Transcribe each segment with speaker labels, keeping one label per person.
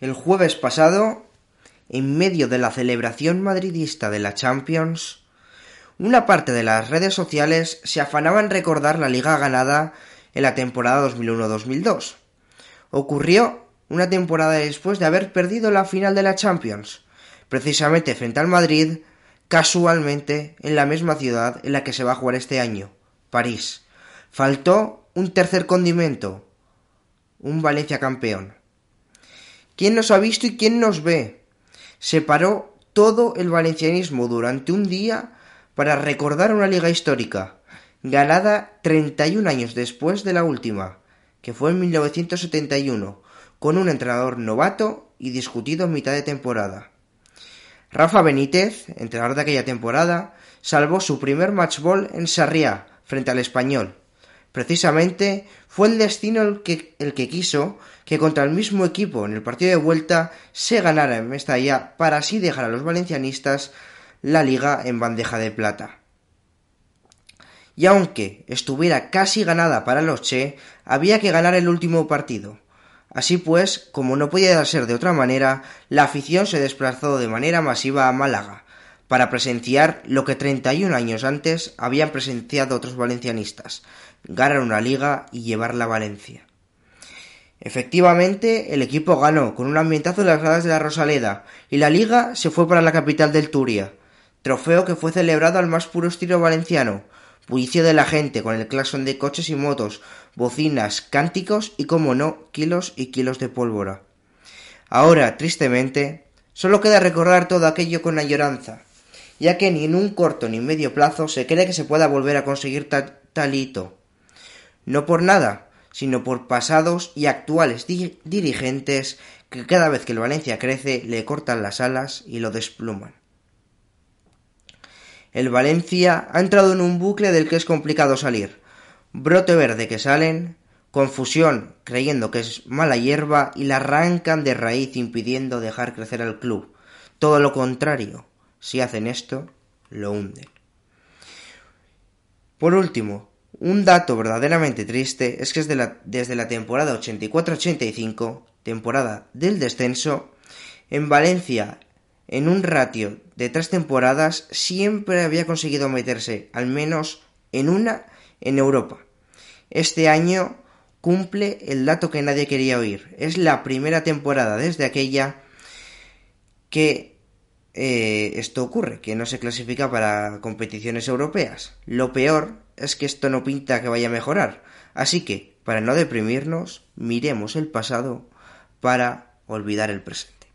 Speaker 1: El jueves pasado, en medio de la celebración madridista de la Champions, una parte de las redes sociales se afanaba en recordar la liga ganada en la temporada 2001-2002. Ocurrió una temporada después de haber perdido la final de la Champions, precisamente frente al Madrid, casualmente en la misma ciudad en la que se va a jugar este año, París. Faltó un tercer condimento, un Valencia campeón. ¿Quién nos ha visto y quién nos ve? Se paró todo el valencianismo durante un día para recordar una liga histórica, ganada 31 años después de la última, que fue en 1971, con un entrenador novato y discutido en mitad de temporada. Rafa Benítez, entrenador de aquella temporada, salvó su primer matchball en Sarriá, frente al español. Precisamente fue el destino el que, el que quiso que contra el mismo equipo en el partido de vuelta se ganara en Mestalla para así dejar a los valencianistas la liga en bandeja de plata. Y aunque estuviera casi ganada para los Che, había que ganar el último partido. Así pues, como no podía ser de otra manera, la afición se desplazó de manera masiva a Málaga, para presenciar lo que 31 años antes habían presenciado otros valencianistas, ganar una liga y llevarla a Valencia. Efectivamente, el equipo ganó con un ambientazo en las gradas de la Rosaleda y la liga se fue para la capital del Turia, trofeo que fue celebrado al más puro estilo valenciano, bullicio de la gente con el claxon de coches y motos, bocinas, cánticos y, como no, kilos y kilos de pólvora. Ahora, tristemente, solo queda recordar todo aquello con añoranza, ya que ni en un corto ni medio plazo se cree que se pueda volver a conseguir tal, tal hito. No por nada, sino por pasados y actuales dirigentes que cada vez que el Valencia crece le cortan las alas y lo despluman. El Valencia ha entrado en un bucle del que es complicado salir. Brote verde que salen, confusión creyendo que es mala hierba y la arrancan de raíz impidiendo dejar crecer al club. Todo lo contrario, si hacen esto, lo hunden. Por último, un dato verdaderamente triste es que desde la, desde la temporada 84-85, temporada del descenso, en Valencia, en un ratio de tres temporadas, siempre había conseguido meterse al menos en una en Europa. Este año cumple el dato que nadie quería oír. Es la primera temporada desde aquella que eh, esto ocurre, que no se clasifica para competiciones europeas. Lo peor es que esto no pinta que vaya a mejorar. Así que, para no deprimirnos, miremos el pasado para olvidar el presente.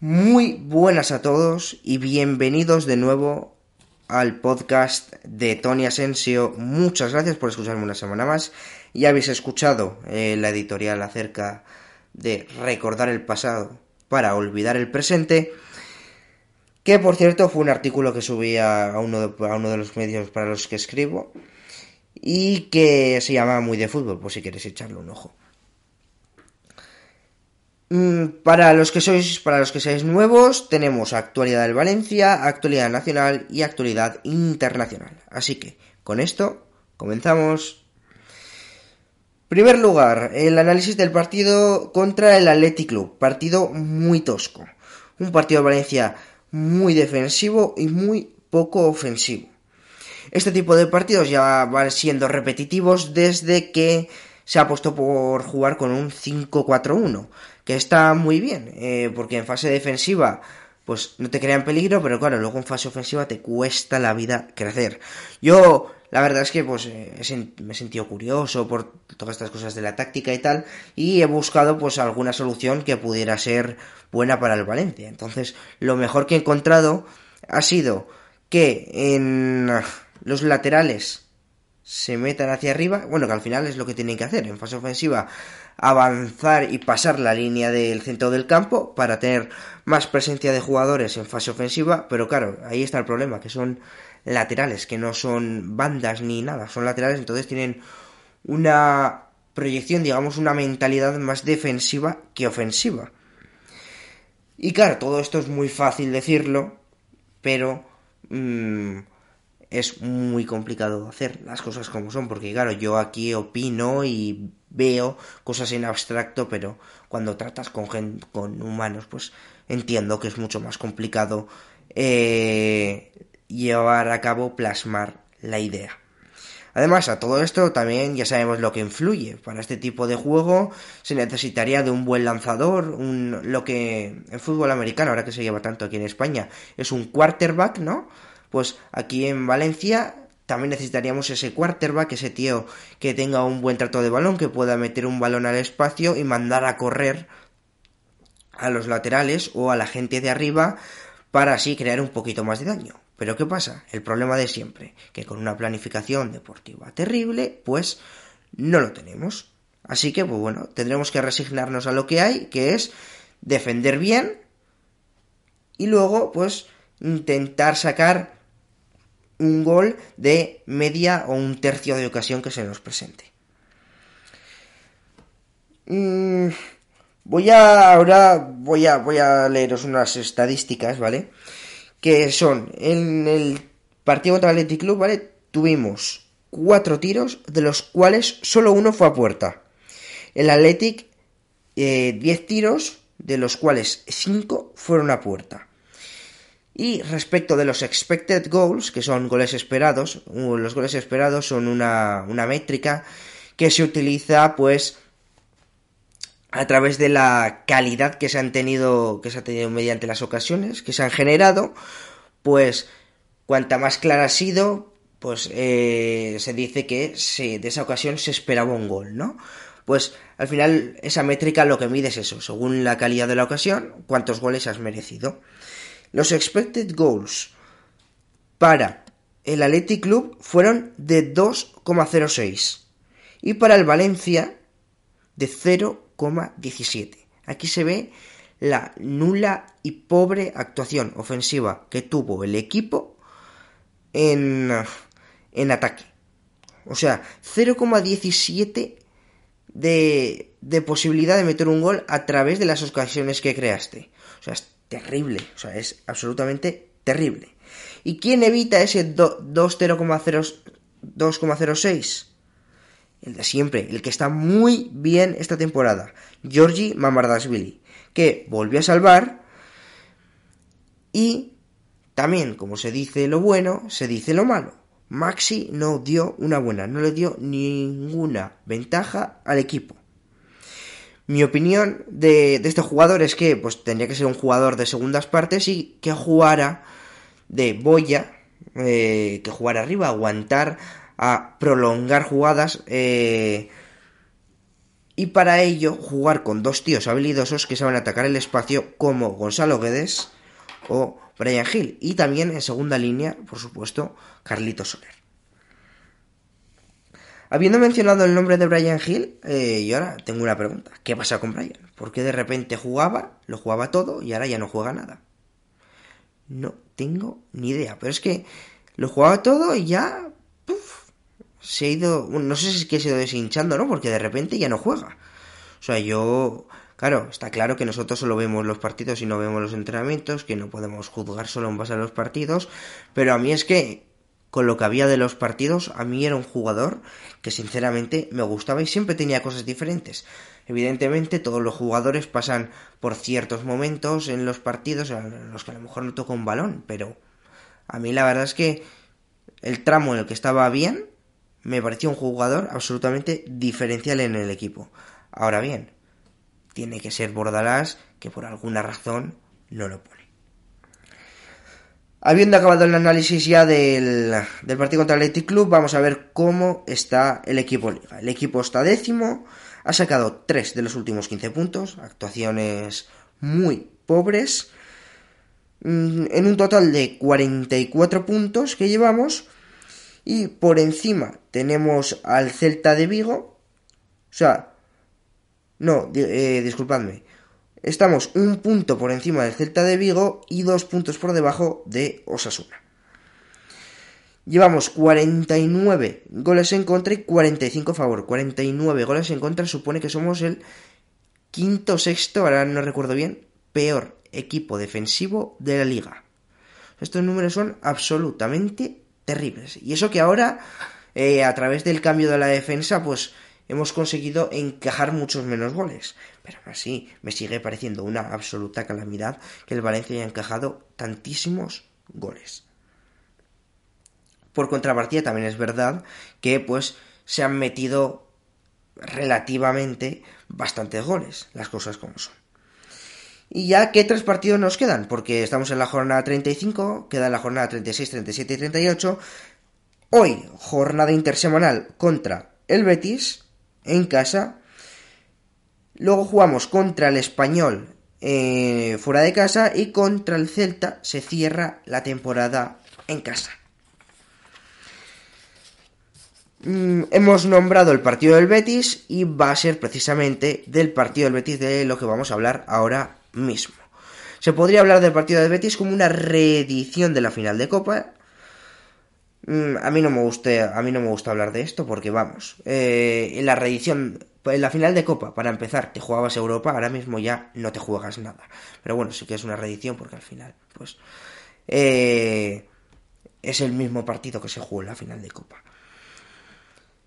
Speaker 1: Muy buenas a todos y bienvenidos de nuevo al podcast de Tony Asensio. Muchas gracias por escucharme una semana más. Ya habéis escuchado eh, la editorial acerca de recordar el pasado para olvidar el presente. Que por cierto fue un artículo que subí a uno de, los medios para los que escribo. Y que se llama Muy de Fútbol, por si quieres echarle un ojo. Mm, para los que sois, para los que seáis nuevos, tenemos actualidad del Valencia, actualidad nacional y actualidad internacional. Así que, con esto, comenzamos. Primer lugar, el análisis del partido contra el Athletic Club. Partido muy tosco. Un partido de Valencia muy defensivo y muy poco ofensivo. Este tipo de partidos ya van siendo repetitivos desde que se ha puesto por jugar con un 5-4-1, que está muy bien, eh, porque en fase defensiva pues no te crean peligro, pero claro, luego en fase ofensiva te cuesta la vida crecer. Yo la verdad es que pues eh, me he sentido curioso por todas estas cosas de la táctica y tal y he buscado pues alguna solución que pudiera ser buena para el Valencia. Entonces, lo mejor que he encontrado ha sido que en los laterales se metan hacia arriba, bueno, que al final es lo que tienen que hacer en fase ofensiva, avanzar y pasar la línea del centro del campo para tener más presencia de jugadores en fase ofensiva, pero claro, ahí está el problema, que son laterales, que no son bandas ni nada, son laterales, entonces tienen una proyección, digamos, una mentalidad más defensiva que ofensiva. Y claro, todo esto es muy fácil decirlo, pero... Mmm, es muy complicado hacer las cosas como son, porque claro, yo aquí opino y veo cosas en abstracto, pero cuando tratas con, con humanos, pues entiendo que es mucho más complicado eh, llevar a cabo, plasmar la idea. Además, a todo esto también ya sabemos lo que influye. Para este tipo de juego se necesitaría de un buen lanzador, un, lo que en fútbol americano, ahora que se lleva tanto aquí en España, es un quarterback, ¿no? Pues aquí en Valencia también necesitaríamos ese quarterback, ese tío que tenga un buen trato de balón, que pueda meter un balón al espacio y mandar a correr a los laterales o a la gente de arriba para así crear un poquito más de daño. Pero ¿qué pasa? El problema de siempre, que con una planificación deportiva terrible, pues no lo tenemos. Así que, pues bueno, tendremos que resignarnos a lo que hay, que es defender bien y luego, pues, intentar sacar un gol de media o un tercio de ocasión que se nos presente. Mm, voy a ahora voy a voy a leeros unas estadísticas, ¿vale? Que son en el partido contra el Athletic Club, ¿vale? Tuvimos cuatro tiros, de los cuales solo uno fue a puerta. El Athletic, eh, diez tiros, de los cuales cinco fueron a puerta. Y respecto de los expected goals, que son goles esperados, los goles esperados son una, métrica que se utiliza pues a través de la calidad que se han tenido que se ha tenido mediante las ocasiones que se han generado pues cuanta más clara ha sido pues eh, se dice que de esa ocasión se esperaba un gol no pues al final esa métrica lo que mide es eso según la calidad de la ocasión cuántos goles has merecido los expected goals para el Athletic Club fueron de 2,06 y para el Valencia de 0,17. Aquí se ve la nula y pobre actuación ofensiva que tuvo el equipo en, en ataque. O sea, 0,17 de, de posibilidad de meter un gol a través de las ocasiones que creaste. Terrible, o sea, es absolutamente terrible. ¿Y quién evita ese 2,06? El de siempre, el que está muy bien esta temporada, Georgi Mamardashvili, que volvió a salvar y también, como se dice lo bueno, se dice lo malo. Maxi no dio una buena, no le dio ninguna ventaja al equipo. Mi opinión de, este jugador es que pues tendría que ser un jugador de segundas partes y que jugara de boya, eh, que jugara arriba, aguantar, a prolongar jugadas eh, y para ello jugar con dos tíos habilidosos que saben atacar el espacio como Gonzalo Guedes o Brian Hill y también en segunda línea, por supuesto, Carlito Soler. Habiendo mencionado el nombre de Brian Hill, eh, yo ahora tengo una pregunta. ¿Qué pasa con Brian? ¿Por qué de repente jugaba, lo jugaba todo y ahora ya no juega nada? No tengo ni idea, pero es que lo jugaba todo y ya se ha ido, no sé si es que se ha ido deshinchando, ¿no? Porque de repente ya no juega. O sea, yo, claro, está claro que nosotros solo vemos los partidos y no vemos los entrenamientos, que no podemos juzgar solo en base a los partidos, pero a mí es que con lo que había de los partidos, a mí era un jugador que sinceramente me gustaba y siempre tenía cosas diferentes. Evidentemente todos los jugadores pasan por ciertos momentos en los partidos en los que a lo mejor no toca un balón, pero a mí la verdad es que el tramo en el que estaba bien me parecía un jugador absolutamente diferencial en el equipo. Ahora bien, tiene que ser Bordalás que por alguna razón no lo pone. Habiendo acabado el análisis ya del, partido contra el Athletic Club, vamos a ver cómo está el equipo liga. El equipo está décimo, ha sacado 3 de los últimos 15 puntos, actuaciones muy pobres, mm, en un total de 44 puntos que llevamos, Y por encima tenemos al Celta de Vigo. O sea, no, eh, disculpadme. Estamos un punto por encima del Celta de Vigo y dos puntos por debajo de Osasuna. Llevamos 49 goles en contra y 45 a favor. 49 goles en contra supone que somos el quinto sexto, ahora no recuerdo bien, peor equipo defensivo de la liga. Estos números son absolutamente terribles. Y eso que ahora, eh, a través del cambio de la defensa, pues hemos conseguido encajar muchos menos goles. Pero así, me sigue pareciendo una absoluta calamidad que el Valencia haya encajado tantísimos goles. Por contrapartida también es verdad que pues se han metido relativamente bastantes goles, las cosas como son. Y ya, ¿qué tres partidos nos quedan? Porque estamos en la jornada 35, queda la jornada 36, 37 y 38. Hoy, jornada intersemanal contra el Betis, en casa. Luego jugamos contra el Español eh, fuera de casa y contra el Celta se cierra la temporada en casa. Mm, hemos nombrado el partido del Betis y va a ser precisamente del partido del Betis de lo que vamos a hablar ahora mismo. Se podría hablar del partido del Betis como una reedición de la final de Copa. Mm, a mí no me gusta, a mí no me gusta hablar de esto porque vamos, eh, la reedición, en la final de Copa, para empezar, te jugabas Europa, ahora mismo ya no te juegas nada. Pero bueno, sí que es una reedición porque al final, pues, eh, es el mismo partido que se jugó en la final de Copa.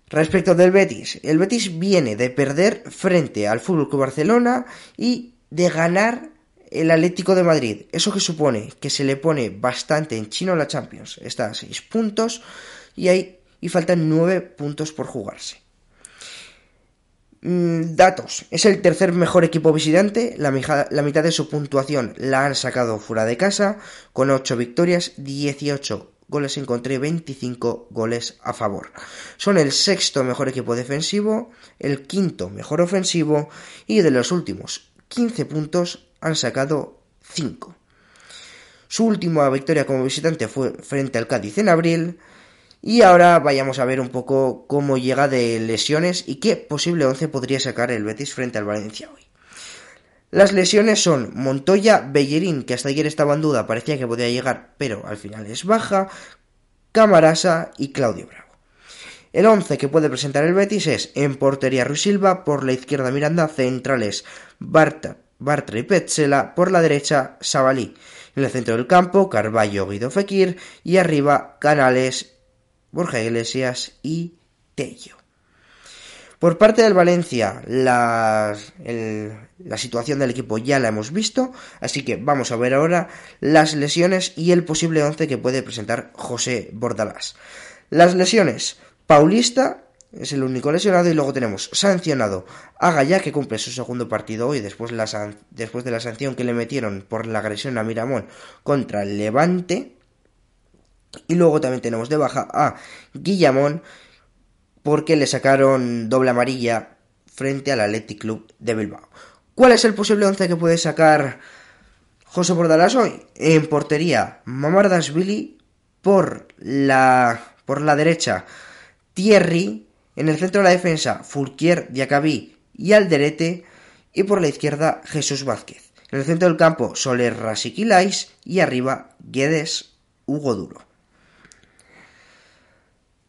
Speaker 1: Respecto del Betis, el Betis viene de perder frente al Fútbol Club Barcelona y de ganar el Atlético de Madrid. Eso que supone que se le pone bastante en chino a la Champions. Está a 6 puntos y, hay, y faltan 9 puntos por jugarse. Mm, datos. Es el tercer mejor equipo visitante. La, mitad de su puntuación la han sacado fuera de casa. Con 8 victorias, 18 goles en contra y 25 goles a favor. Son el sexto mejor equipo defensivo, el quinto mejor ofensivo y de los últimos 15 puntos han sacado 5. Su última victoria como visitante fue frente al Cádiz en abril. Y ahora vayamos a ver un poco cómo llega de lesiones y qué posible 11 podría sacar el Betis frente al Valencia hoy. Las lesiones son Montoya, Bellerín, que hasta ayer estaba en duda, parecía que podía llegar, pero al final es baja, Camarasa y Claudio Bravo. El 11 que puede presentar el Betis es en portería Ruiz Silva, por la izquierda Miranda, centrales Barta, Bartra y Petzela, por la derecha Sabalí. En el centro del campo, Carballo, Guido Fekir y arriba Canales, Borja Iglesias y Tello. Por parte del Valencia, la, la, situación del equipo ya la hemos visto, así que vamos a ver ahora las lesiones y el posible 11 que puede presentar José Bordalás. Las lesiones, Paulista es el único lesionado y luego tenemos sancionado a Gaya que cumple su segundo partido hoy después después de la sanción que le metieron por la agresión a Miramón contra el Levante. Y luego también tenemos de baja a Guillamón porque le sacaron doble amarilla frente al Athletic Club de Bilbao. ¿Cuál es el posible once que puede sacar José Bordalás hoy? En portería, Mamardasvili por la, por la derecha, Thierry, en el centro de la defensa, Fulquier, Diacabí y Alderete, y por la izquierda, Jesús Vázquez. En el centro del campo, Soler, Rasiquilais y arriba, Guedes, Hugo Duro.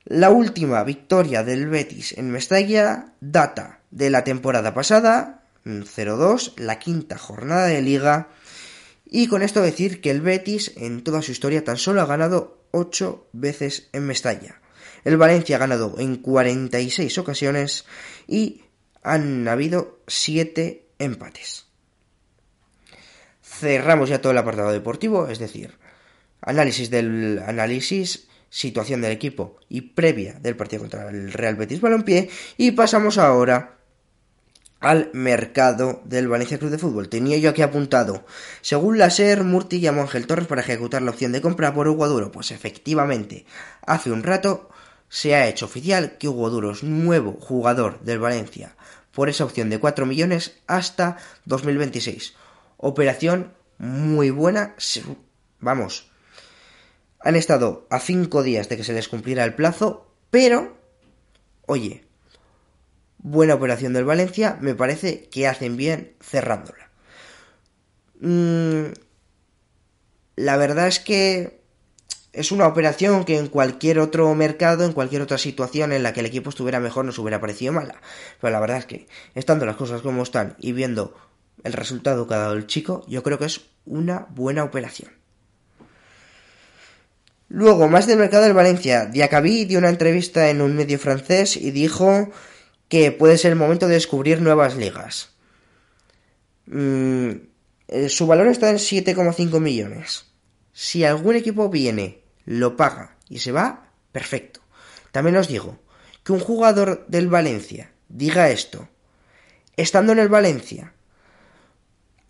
Speaker 1: La última victoria del Betis en Mestalla data de la temporada pasada, 0-2, la quinta jornada de liga, y con esto decir que el Betis en toda su historia tan solo ha ganado 8 veces en Mestalla. El Valencia ha ganado en 46 ocasiones y han habido 7 empates. Cerramos ya todo el apartado deportivo, es decir, análisis del análisis situación del equipo y previa del partido contra el Real Betis Balompié y pasamos ahora al mercado del Valencia Club de Fútbol. Tenía yo aquí apuntado, según la SER, Murti llamó a Ángel Torres para ejecutar la opción de compra por Hugo Duro. Pues efectivamente, hace un rato se ha hecho oficial que Hugo Duro es nuevo jugador del Valencia por esa opción de 4 millones hasta 2026. Operación muy buena, vamos, Han estado a cinco días de que se les cumpliera el plazo, pero, oye, buena operación del Valencia, me parece que hacen bien cerrándola. Mm, la verdad es que es una operación que en cualquier otro mercado, en cualquier otra situación en la que el equipo estuviera mejor, nos hubiera parecido mala. Pero la verdad es que, estando las cosas como están y viendo el resultado que ha dado el chico, yo creo que es una buena operación. Luego, más del mercado del Valencia, Diacabí dio una entrevista en un medio francés y dijo que puede ser el momento de descubrir nuevas ligas. Mm, eh, su valor está en 7,5 millones. Si algún equipo viene, lo paga y se va, perfecto. También os digo que un jugador del Valencia diga esto, estando en el Valencia,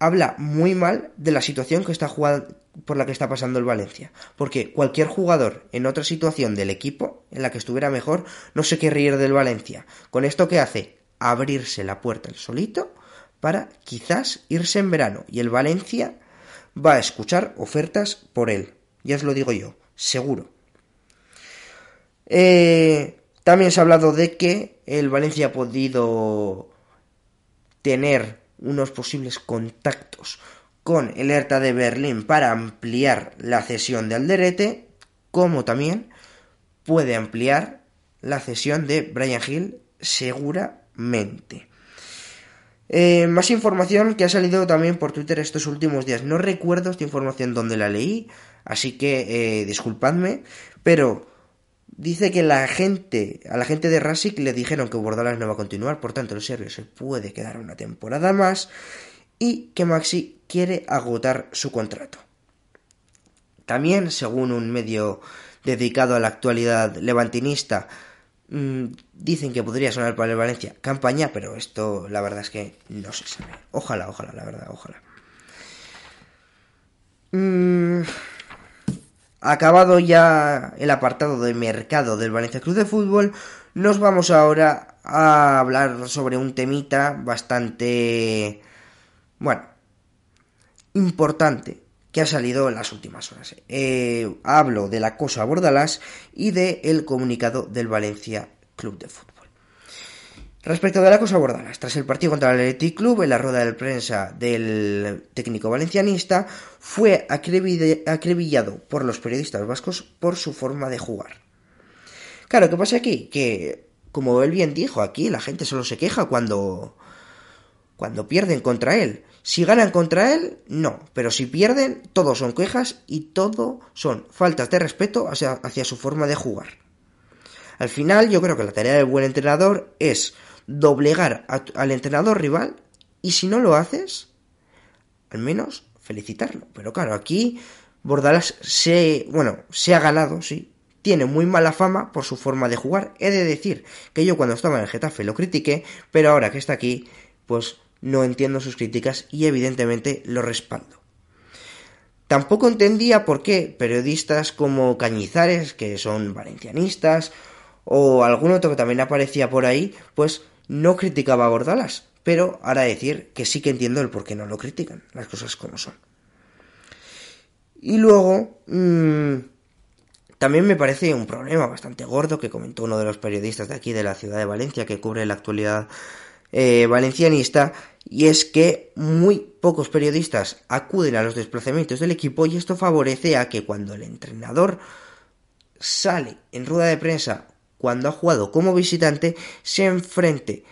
Speaker 1: habla muy mal de la situación que está jugando, por la que está pasando el Valencia. Porque cualquier jugador en otra situación del equipo, en la que estuviera mejor, no se querría ir del Valencia. Con esto que hace, abrirse la puerta el solito para quizás irse en verano. Y el Valencia va a escuchar ofertas por él. Ya os lo digo yo, seguro. Eh, también se ha hablado de que el Valencia ha podido tener unos posibles contactos con el Hertha de Berlín para ampliar la cesión de Alderete, como también puede ampliar la cesión de Brian Hill seguramente. Eh, más información que ha salido también por Twitter estos últimos días. No recuerdo esta información donde la leí, así que eh, disculpadme, pero dice que la gente, a la gente de Rasic le dijeron que Bordalas no va a continuar, por tanto el serbio se puede quedar una temporada más y que Maxi quiere agotar su contrato. También, según un medio dedicado a la actualidad levantinista, Mm, dicen que podría sonar para el Valencia campaña, pero esto la verdad es que no se sabe. Ojalá, ojalá, la verdad, ojalá. Mm, acabado ya el apartado de mercado del Valencia Cruz de Fútbol, nos vamos ahora a hablar sobre un temita bastante, bueno, importante que ha salido en las últimas horas. Eh, hablo de la cosa Bordalás y del el comunicado del Valencia Club de Fútbol. Respecto de la cosa Bordalás, tras el partido contra el Athletic Club, en la rueda de prensa del técnico valencianista, fue acribillado por los periodistas vascos por su forma de jugar. Claro, ¿qué pasa aquí? Que, como él bien dijo, aquí la gente solo se queja cuando, cuando pierden contra él. Si ganan contra él, no. Pero si pierden, todo son quejas y todo son faltas de respeto hacia, su forma de jugar. Al final, yo creo que la tarea del buen entrenador es doblegar al entrenador rival y si no lo haces, al menos felicitarlo. Pero claro, aquí Bordalas se, bueno, se ha ganado, sí. Tiene muy mala fama por su forma de jugar. He de decir que yo cuando estaba en el Getafe lo critiqué, pero ahora que está aquí, pues no entiendo sus críticas y evidentemente lo respaldo. Tampoco entendía por qué periodistas como Cañizares, que son valencianistas, o algún otro que también aparecía por ahí, pues no criticaba a Bordalas. Pero ahora decir que sí que entiendo el por qué no lo critican, las cosas como son. Y luego, mm, también me parece un problema bastante gordo que comentó uno de los periodistas de aquí de la ciudad de Valencia que cubre la actualidad eh, valencianista y es que muy pocos periodistas acuden a los desplazamientos del equipo y esto favorece a que cuando el entrenador sale en rueda de prensa cuando ha jugado como visitante se enfrente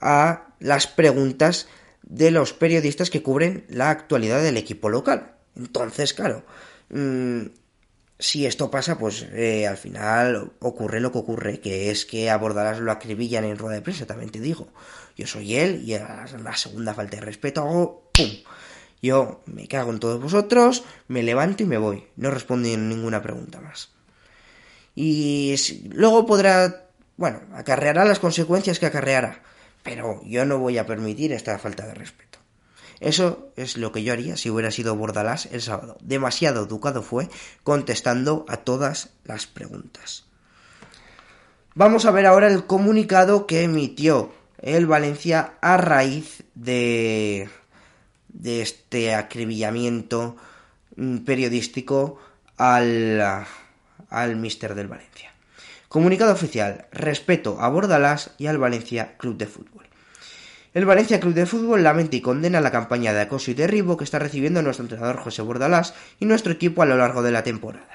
Speaker 1: a las preguntas de los periodistas que cubren la actualidad del equipo local. Entonces, claro, mm, si esto pasa, pues eh, al final ocurre lo que ocurre, que es que abordarás lo acribillan en rueda de prensa, también te digo. Yo soy él y a la segunda falta de respeto hago ¡pum! Yo me cago en todos vosotros, me levanto y me voy. No respondo ninguna pregunta más. Y luego podrá, bueno, acarreará las consecuencias que acarreará. Pero yo no voy a permitir esta falta de respeto. Eso es lo que yo haría si hubiera sido Bordalás el sábado. Demasiado educado fue contestando a todas las preguntas. Vamos a ver ahora el comunicado que emitió el Valencia a raíz de, de este acribillamiento mm, periodístico al, al mister del Valencia. Comunicado oficial, respeto a Bordalás y al Valencia Club de Fútbol. El Valencia Club de Fútbol lamenta y condena la campaña de acoso y derribo que está recibiendo nuestro entrenador José Bordalás y nuestro equipo a lo largo de la temporada.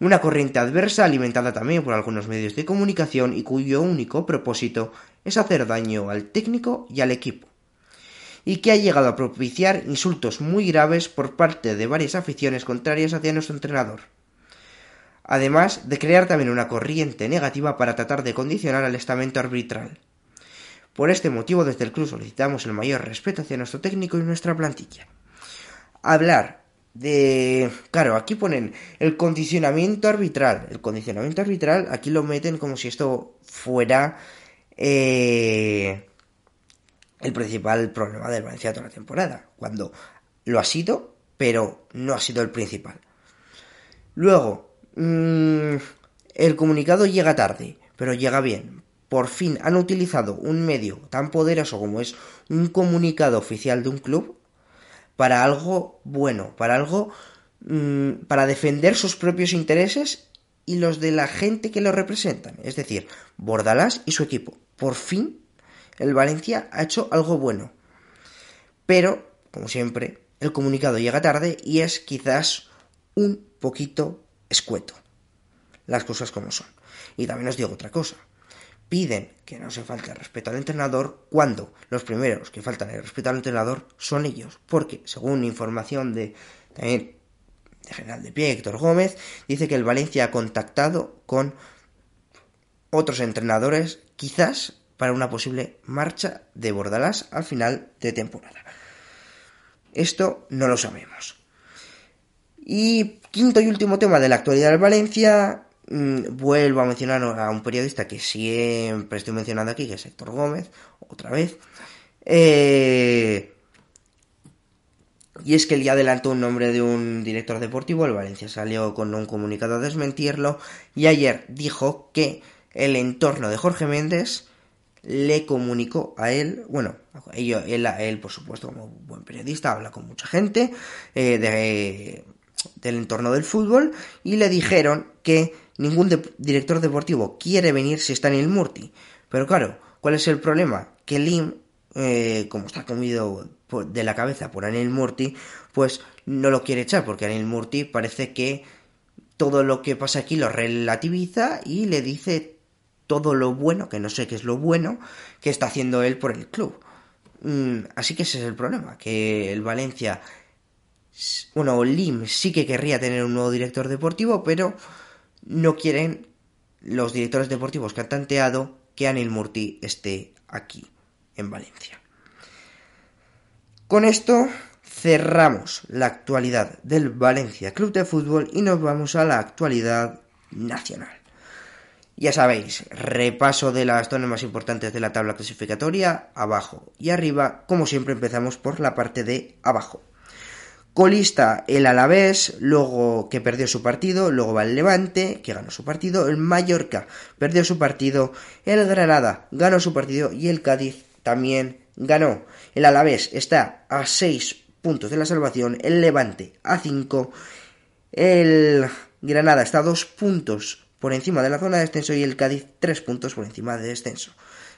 Speaker 1: Una corriente adversa alimentada también por algunos medios de comunicación y cuyo único propósito es hacer daño al técnico y al equipo. Y que ha llegado a propiciar insultos muy graves por parte de varias aficiones contrarias hacia nuestro entrenador además de crear también una corriente negativa para tratar de condicionar al estamento arbitral. Por este motivo, desde el club solicitamos el mayor respeto hacia nuestro técnico y nuestra plantilla. Hablar de... Claro, aquí ponen el condicionamiento arbitral. El condicionamiento arbitral, aquí lo meten como si esto fuera eh, el principal problema del Valencia toda la temporada. Cuando lo ha sido, pero no ha sido el principal. Luego, Mm, el comunicado llega tarde, pero llega bien. Por fin han utilizado un medio tan poderoso como es un comunicado oficial de un club para algo bueno, para algo mm, para defender sus propios intereses y los de la gente que lo representan, es decir, Bordalás y su equipo. Por fin el Valencia ha hecho algo bueno. Pero, como siempre, el comunicado llega tarde y es quizás un poquito escueto. Las cosas como son. Y también os digo otra cosa. Piden que no se falte el respeto al entrenador cuando los primeros que faltan el respeto al entrenador son ellos. Porque, según información de también de General de Pie, Héctor Gómez, dice que el Valencia ha contactado con otros entrenadores, quizás para una posible marcha de Bordalás al final de temporada. Esto no lo sabemos. Y quinto y último tema de la actualidad del Valencia, mm, vuelvo a mencionar a un periodista que siempre estoy mencionando aquí, que es Héctor Gómez, otra vez. Eh, y es que él ya adelantó un nombre de un director deportivo, el Valencia salió con un comunicado a desmentirlo y ayer dijo que el entorno de Jorge Méndez le comunicó a él, bueno, él, él, por supuesto como buen periodista habla con mucha gente eh, de del entorno del fútbol y le dijeron que ningún director deportivo quiere venir si está en el Murti. Pero claro, ¿cuál es el problema? Que Lim, eh, como está comido de la cabeza por Anil Murti, pues no lo quiere echar porque Anil Murti parece que todo lo que pasa aquí lo relativiza y le dice todo lo bueno, que no sé qué es lo bueno, que está haciendo él por el club. Mm, así que ese es el problema, que el Valencia bueno, Lim sí que querría tener un nuevo director deportivo, pero no quieren los directores deportivos que han tanteado que Anil Murti esté aquí, en Valencia. Con esto cerramos la actualidad del Valencia Club de Fútbol y nos vamos a la actualidad nacional. Ya sabéis, repaso de las zonas más importantes de la tabla clasificatoria, abajo y arriba. Como siempre empezamos por la parte de abajo. Colista el Alavés, luego que perdió su partido, luego va el Levante, que ganó su partido, el Mallorca perdió su partido, el Granada ganó su partido y el Cádiz también ganó. El Alavés está a 6 puntos de la salvación, el Levante a 5, el Granada está a 2 puntos por encima de la zona de descenso y el Cádiz 3 puntos por encima de descenso.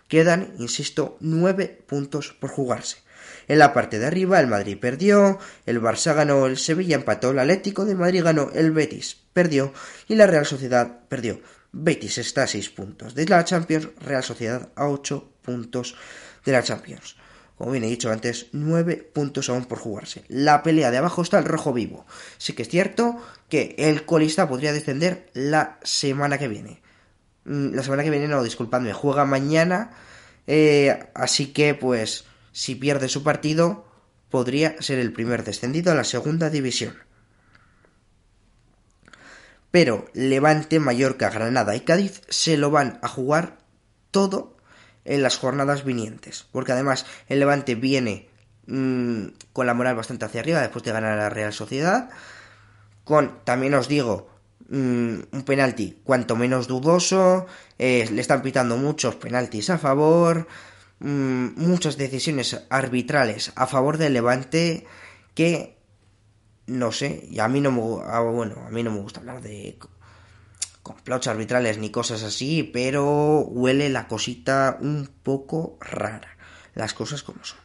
Speaker 1: Quedan, insisto, 9 puntos por jugarse. En la parte de arriba el Madrid perdió, el Barça ganó, el Sevilla empató, el Atlético de Madrid ganó, el Betis perdió y la Real Sociedad perdió. Betis está a 6 puntos de la Champions, Real Sociedad a 8 puntos de la Champions. Como bien he dicho antes, 9 puntos aún por jugarse. La pelea de abajo está el rojo vivo. Sí que es cierto que el colista podría descender la semana que viene. Mm, la semana que viene, no, disculpadme, juega mañana. Eh, así que, pues, si pierde su partido, podría ser el primer descendido a la segunda división. Pero Levante, Mallorca, Granada y Cádiz se lo van a jugar todo en las jornadas vinientes. Porque además el Levante viene mm, con la moral bastante hacia arriba después de ganar a la Real Sociedad. Con, también os digo, mm, un penalti cuanto menos dudoso. Eh, le están pitando muchos penaltis a favor. Mm, muchas decisiones arbitrales a favor del Levante que no sé, y a mí no me, ah, bueno, a mí no me gusta hablar de complots arbitrales ni cosas así, pero huele la cosita un poco rara, las cosas como son.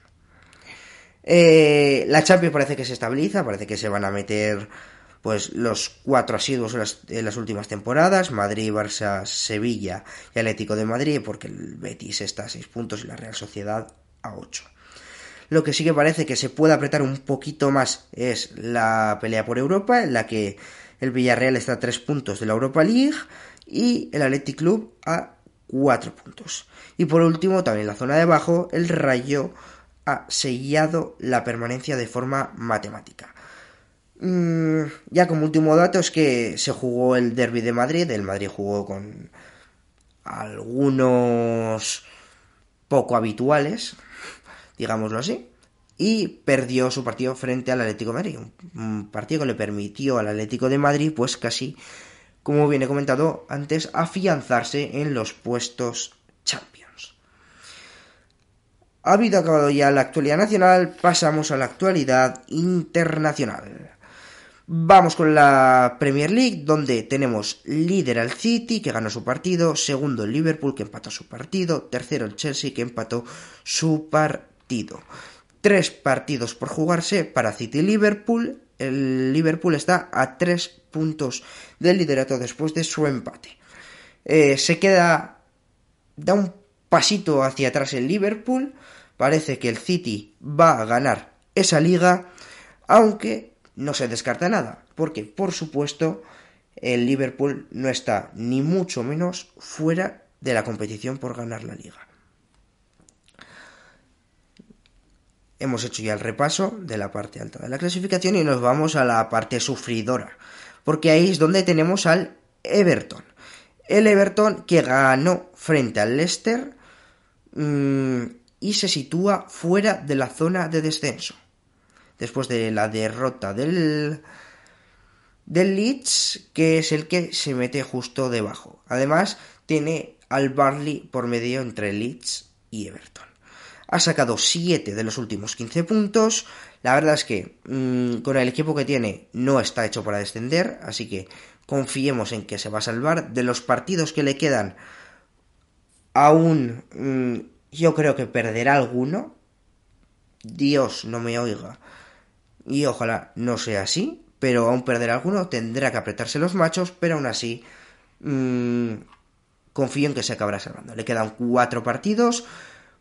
Speaker 1: Eh, la Champions parece que se estabiliza, parece que se van a meter pues los cuatro asiduos en las, últimas temporadas, Madrid, Barça, Sevilla y Atlético de Madrid, porque el Betis está a seis puntos y la Real Sociedad a ocho. Lo que sí que parece que se puede apretar un poquito más es la pelea por Europa, en la que el Villarreal está a tres puntos de la Europa League y el Athletic Club a cuatro puntos. Y por último, también en la zona de abajo, el Rayo ha sellado la permanencia de forma matemática. Mm, ya como último dato es que se jugó el derby de Madrid, el Madrid jugó con algunos poco habituales, digámoslo así, y perdió su partido frente al Atlético de Madrid, un partido que le permitió al Atlético de Madrid pues casi, como viene comentado antes, afianzarse en los puestos Champions. Ha habido acabado ya la actualidad nacional, pasamos a la actualidad internacional. Vamos con la Premier League, donde tenemos líder al City, que ganó su partido, segundo el Liverpool, que empató su partido, tercero el Chelsea, que empató su partido. Tres partidos por jugarse para City Liverpool. El Liverpool está a tres puntos del liderato después de su empate. Eh, se queda, da un pasito hacia atrás el Liverpool. Parece que el City va a ganar esa liga, aunque no se descarta nada, porque por supuesto el Liverpool no está ni mucho menos fuera de la competición por ganar la liga. Hemos hecho ya el repaso de la parte alta de la clasificación y nos vamos a la parte sufridora, porque ahí es donde tenemos al Everton. El Everton que ganó frente al Leicester mm, y se sitúa fuera de la zona de descenso después de la derrota del, del Leeds, que es el que se mete justo debajo. Además, tiene al Barley por medio entre Leeds y Everton. Ha sacado 7 de los últimos 15 puntos. La verdad es que mm, con el equipo que tiene no está hecho para descender, así que confiemos en que se va a salvar. De los partidos que le quedan, aún mm, yo creo que perderá alguno. Dios no me oiga y ojalá no sea así, pero aún perder alguno tendrá que apretarse los machos, pero aún así mmm, confío en que se acabará salvando. Le quedan cuatro partidos,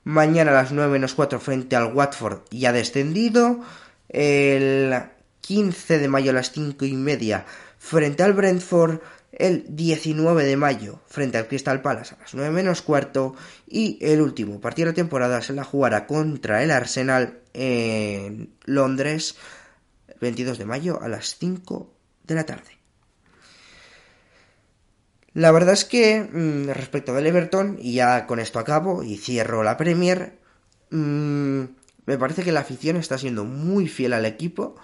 Speaker 1: mañana a las 9 menos 4 frente al Watford ya descendido, el 15 de mayo a las 5 y media frente al Brentford, el 19 de mayo frente al Crystal Palace a las 9 menos cuarto y el último partido de la temporada se la jugará contra el Arsenal en Londres el 22 de mayo a las 5 de la tarde. La verdad es que mm, respecto del Everton, y ya con esto acabo y cierro la Premier, mm, me parece que la afición está siendo muy fiel al equipo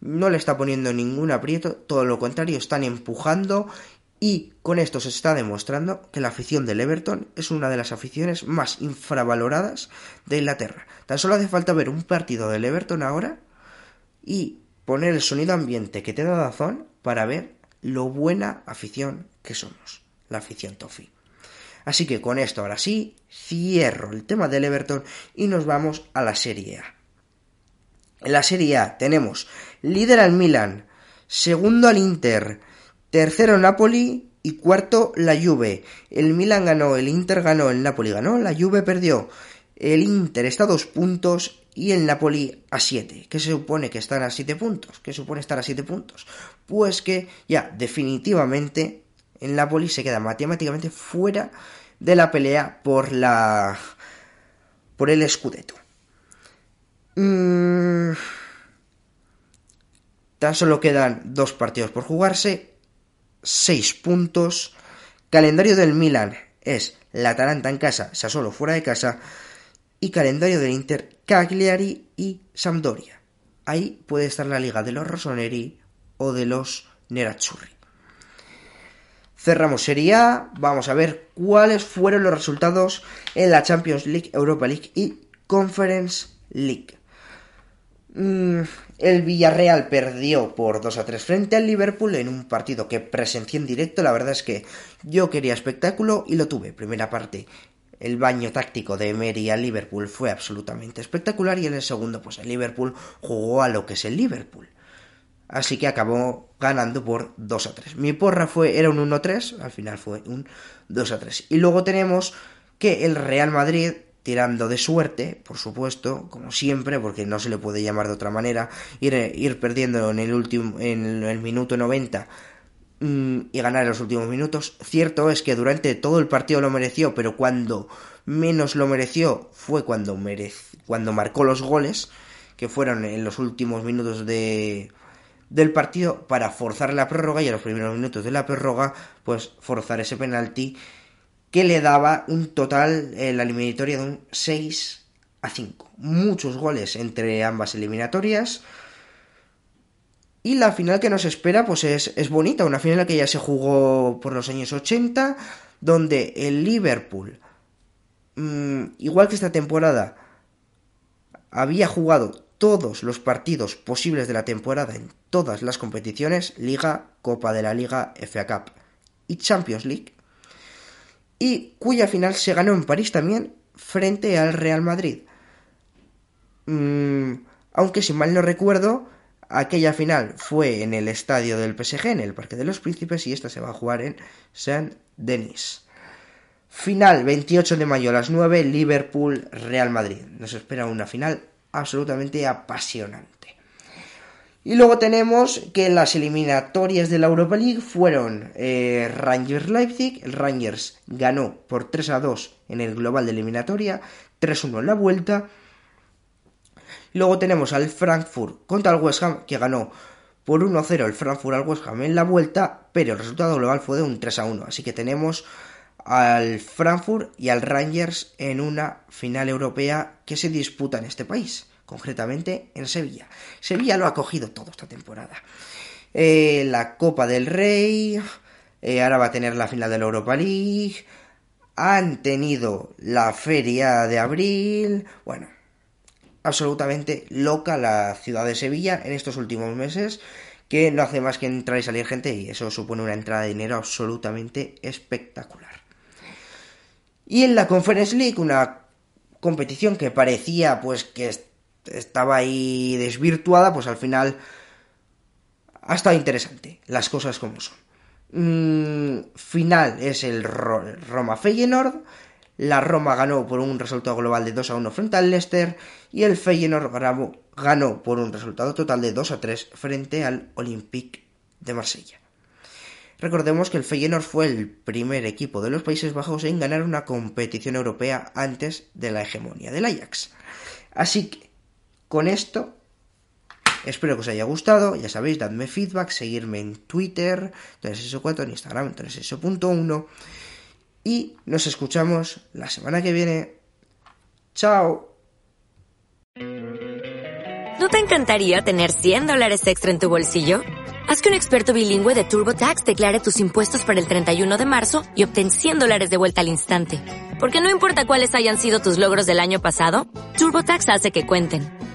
Speaker 1: no le está poniendo ningún aprieto, todo lo contrario, están empujando y con esto se está demostrando que la afición del Everton es una de las aficiones más infravaloradas de Inglaterra. Tan solo hace falta ver un partido del Everton ahora y poner el sonido ambiente que te da razón para ver lo buena afición que somos, la afición Toffee. Así que con esto ahora sí, cierro el tema del Everton y nos vamos a la Serie A. En la Serie A tenemos líder al Milan, segundo al Inter, tercero Napoli y cuarto la Juve. El Milan ganó, el Inter ganó, el Napoli ganó, la Juve perdió. El Inter está a dos puntos y el Napoli a siete. ¿Qué se supone que están a siete puntos? ¿Qué supone estar a siete puntos? Pues que ya definitivamente el Napoli se queda matemáticamente fuera de la pelea por la por el Scudetto. Mm. Tan solo quedan dos partidos por jugarse, seis puntos. Calendario del Milan es la Atalanta en casa, solo fuera de casa. Y calendario del Inter, Cagliari y Sampdoria. Ahí puede estar la liga de los Rossoneri o de los Nerazzurri. Cerramos Serie A, vamos a ver cuáles fueron los resultados en la Champions League, Europa League y Conference League. Mm, el Villarreal perdió por 2 a 3 frente al Liverpool en un partido que presencié en directo. La verdad es que yo quería espectáculo y lo tuve. Primera parte, el baño táctico de Emery al Liverpool fue absolutamente espectacular y en el segundo, pues el Liverpool jugó a lo que es el Liverpool. Así que acabó ganando por 2 a 3. Mi porra fue, era un 1 a 3, al final fue un 2 a 3. Y luego tenemos que el Real Madrid tirando de suerte, por supuesto, como siempre, porque no se le puede llamar de otra manera, ir, perdiendo en el último, en el minuto 90 mm, y ganar en los últimos minutos. Cierto es que durante todo el partido lo mereció, pero cuando menos lo mereció fue cuando, cuando marcó los goles, que fueron en los últimos minutos de, del partido para forzar la prórroga y a los primeros minutos de la prórroga, pues forzar ese penalti que le daba un total en la eliminatoria de un 6 a 5. Muchos goles entre ambas eliminatorias. Y la final que nos espera, pues es, es bonita, una final que ya se jugó por los años 80, donde el Liverpool, mm, igual que esta temporada, había jugado todos los partidos posibles de la temporada en todas las competiciones, Liga, Copa de la Liga, FA Cup y Champions League, y cuya final se ganó en París también frente al Real Madrid. Mm, aunque si mal no recuerdo, aquella final fue en el estadio del PSG, en el Parque de los Príncipes, y esta se va a jugar en Saint-Denis. Final 28 de mayo a las 9, Liverpool-Real Madrid. Nos espera una final absolutamente apasionante. Y luego tenemos que las eliminatorias de la Europa League fueron eh, Rangers Leipzig. El Rangers ganó por 3 a 2 en el global de eliminatoria, 3-1 en la vuelta. Luego tenemos al Frankfurt contra el West Ham, que ganó por 1-0 el Frankfurt al West Ham en la vuelta, pero el resultado global fue de un 3 a 1. Así que tenemos al Frankfurt y al Rangers en una final europea que se disputa en este país concretamente en Sevilla. Sevilla lo ha cogido todo esta temporada. Eh, la Copa del Rey, eh, ahora va a tener la final de la Europa League, han tenido la feria de abril, bueno, absolutamente loca la ciudad de Sevilla en estos últimos meses, que no hace más que entrar y salir gente y eso supone una entrada de dinero absolutamente espectacular. Y en la Conference League, una competición que parecía pues que estaba ahí desvirtuada, pues al final ha estado interesante, las cosas como son. Mm, final es el Roma Feyenoord. La Roma ganó por un resultado global de 2 a 1 frente al Leicester y el Feyenoord ganó por un resultado total de 2 a 3 frente al Olympique de Marsella. Recordemos que el Feyenoord fue el primer equipo de los Países Bajos en ganar una competición europea antes de la hegemonía del Ajax. Así que con esto, espero que os haya gustado. Ya sabéis, dadme feedback, seguirme en Twitter, 4 en Instagram, 3eso.1. Y nos escuchamos la semana que viene. ¡Chao!
Speaker 2: ¿No te encantaría tener 100 dólares extra en tu bolsillo? Haz que un experto bilingüe de TurboTax declare tus impuestos para el 31 de marzo y obtén 100 dólares de vuelta al instante. Porque no importa cuáles hayan sido tus logros del año pasado, TurboTax hace que cuenten.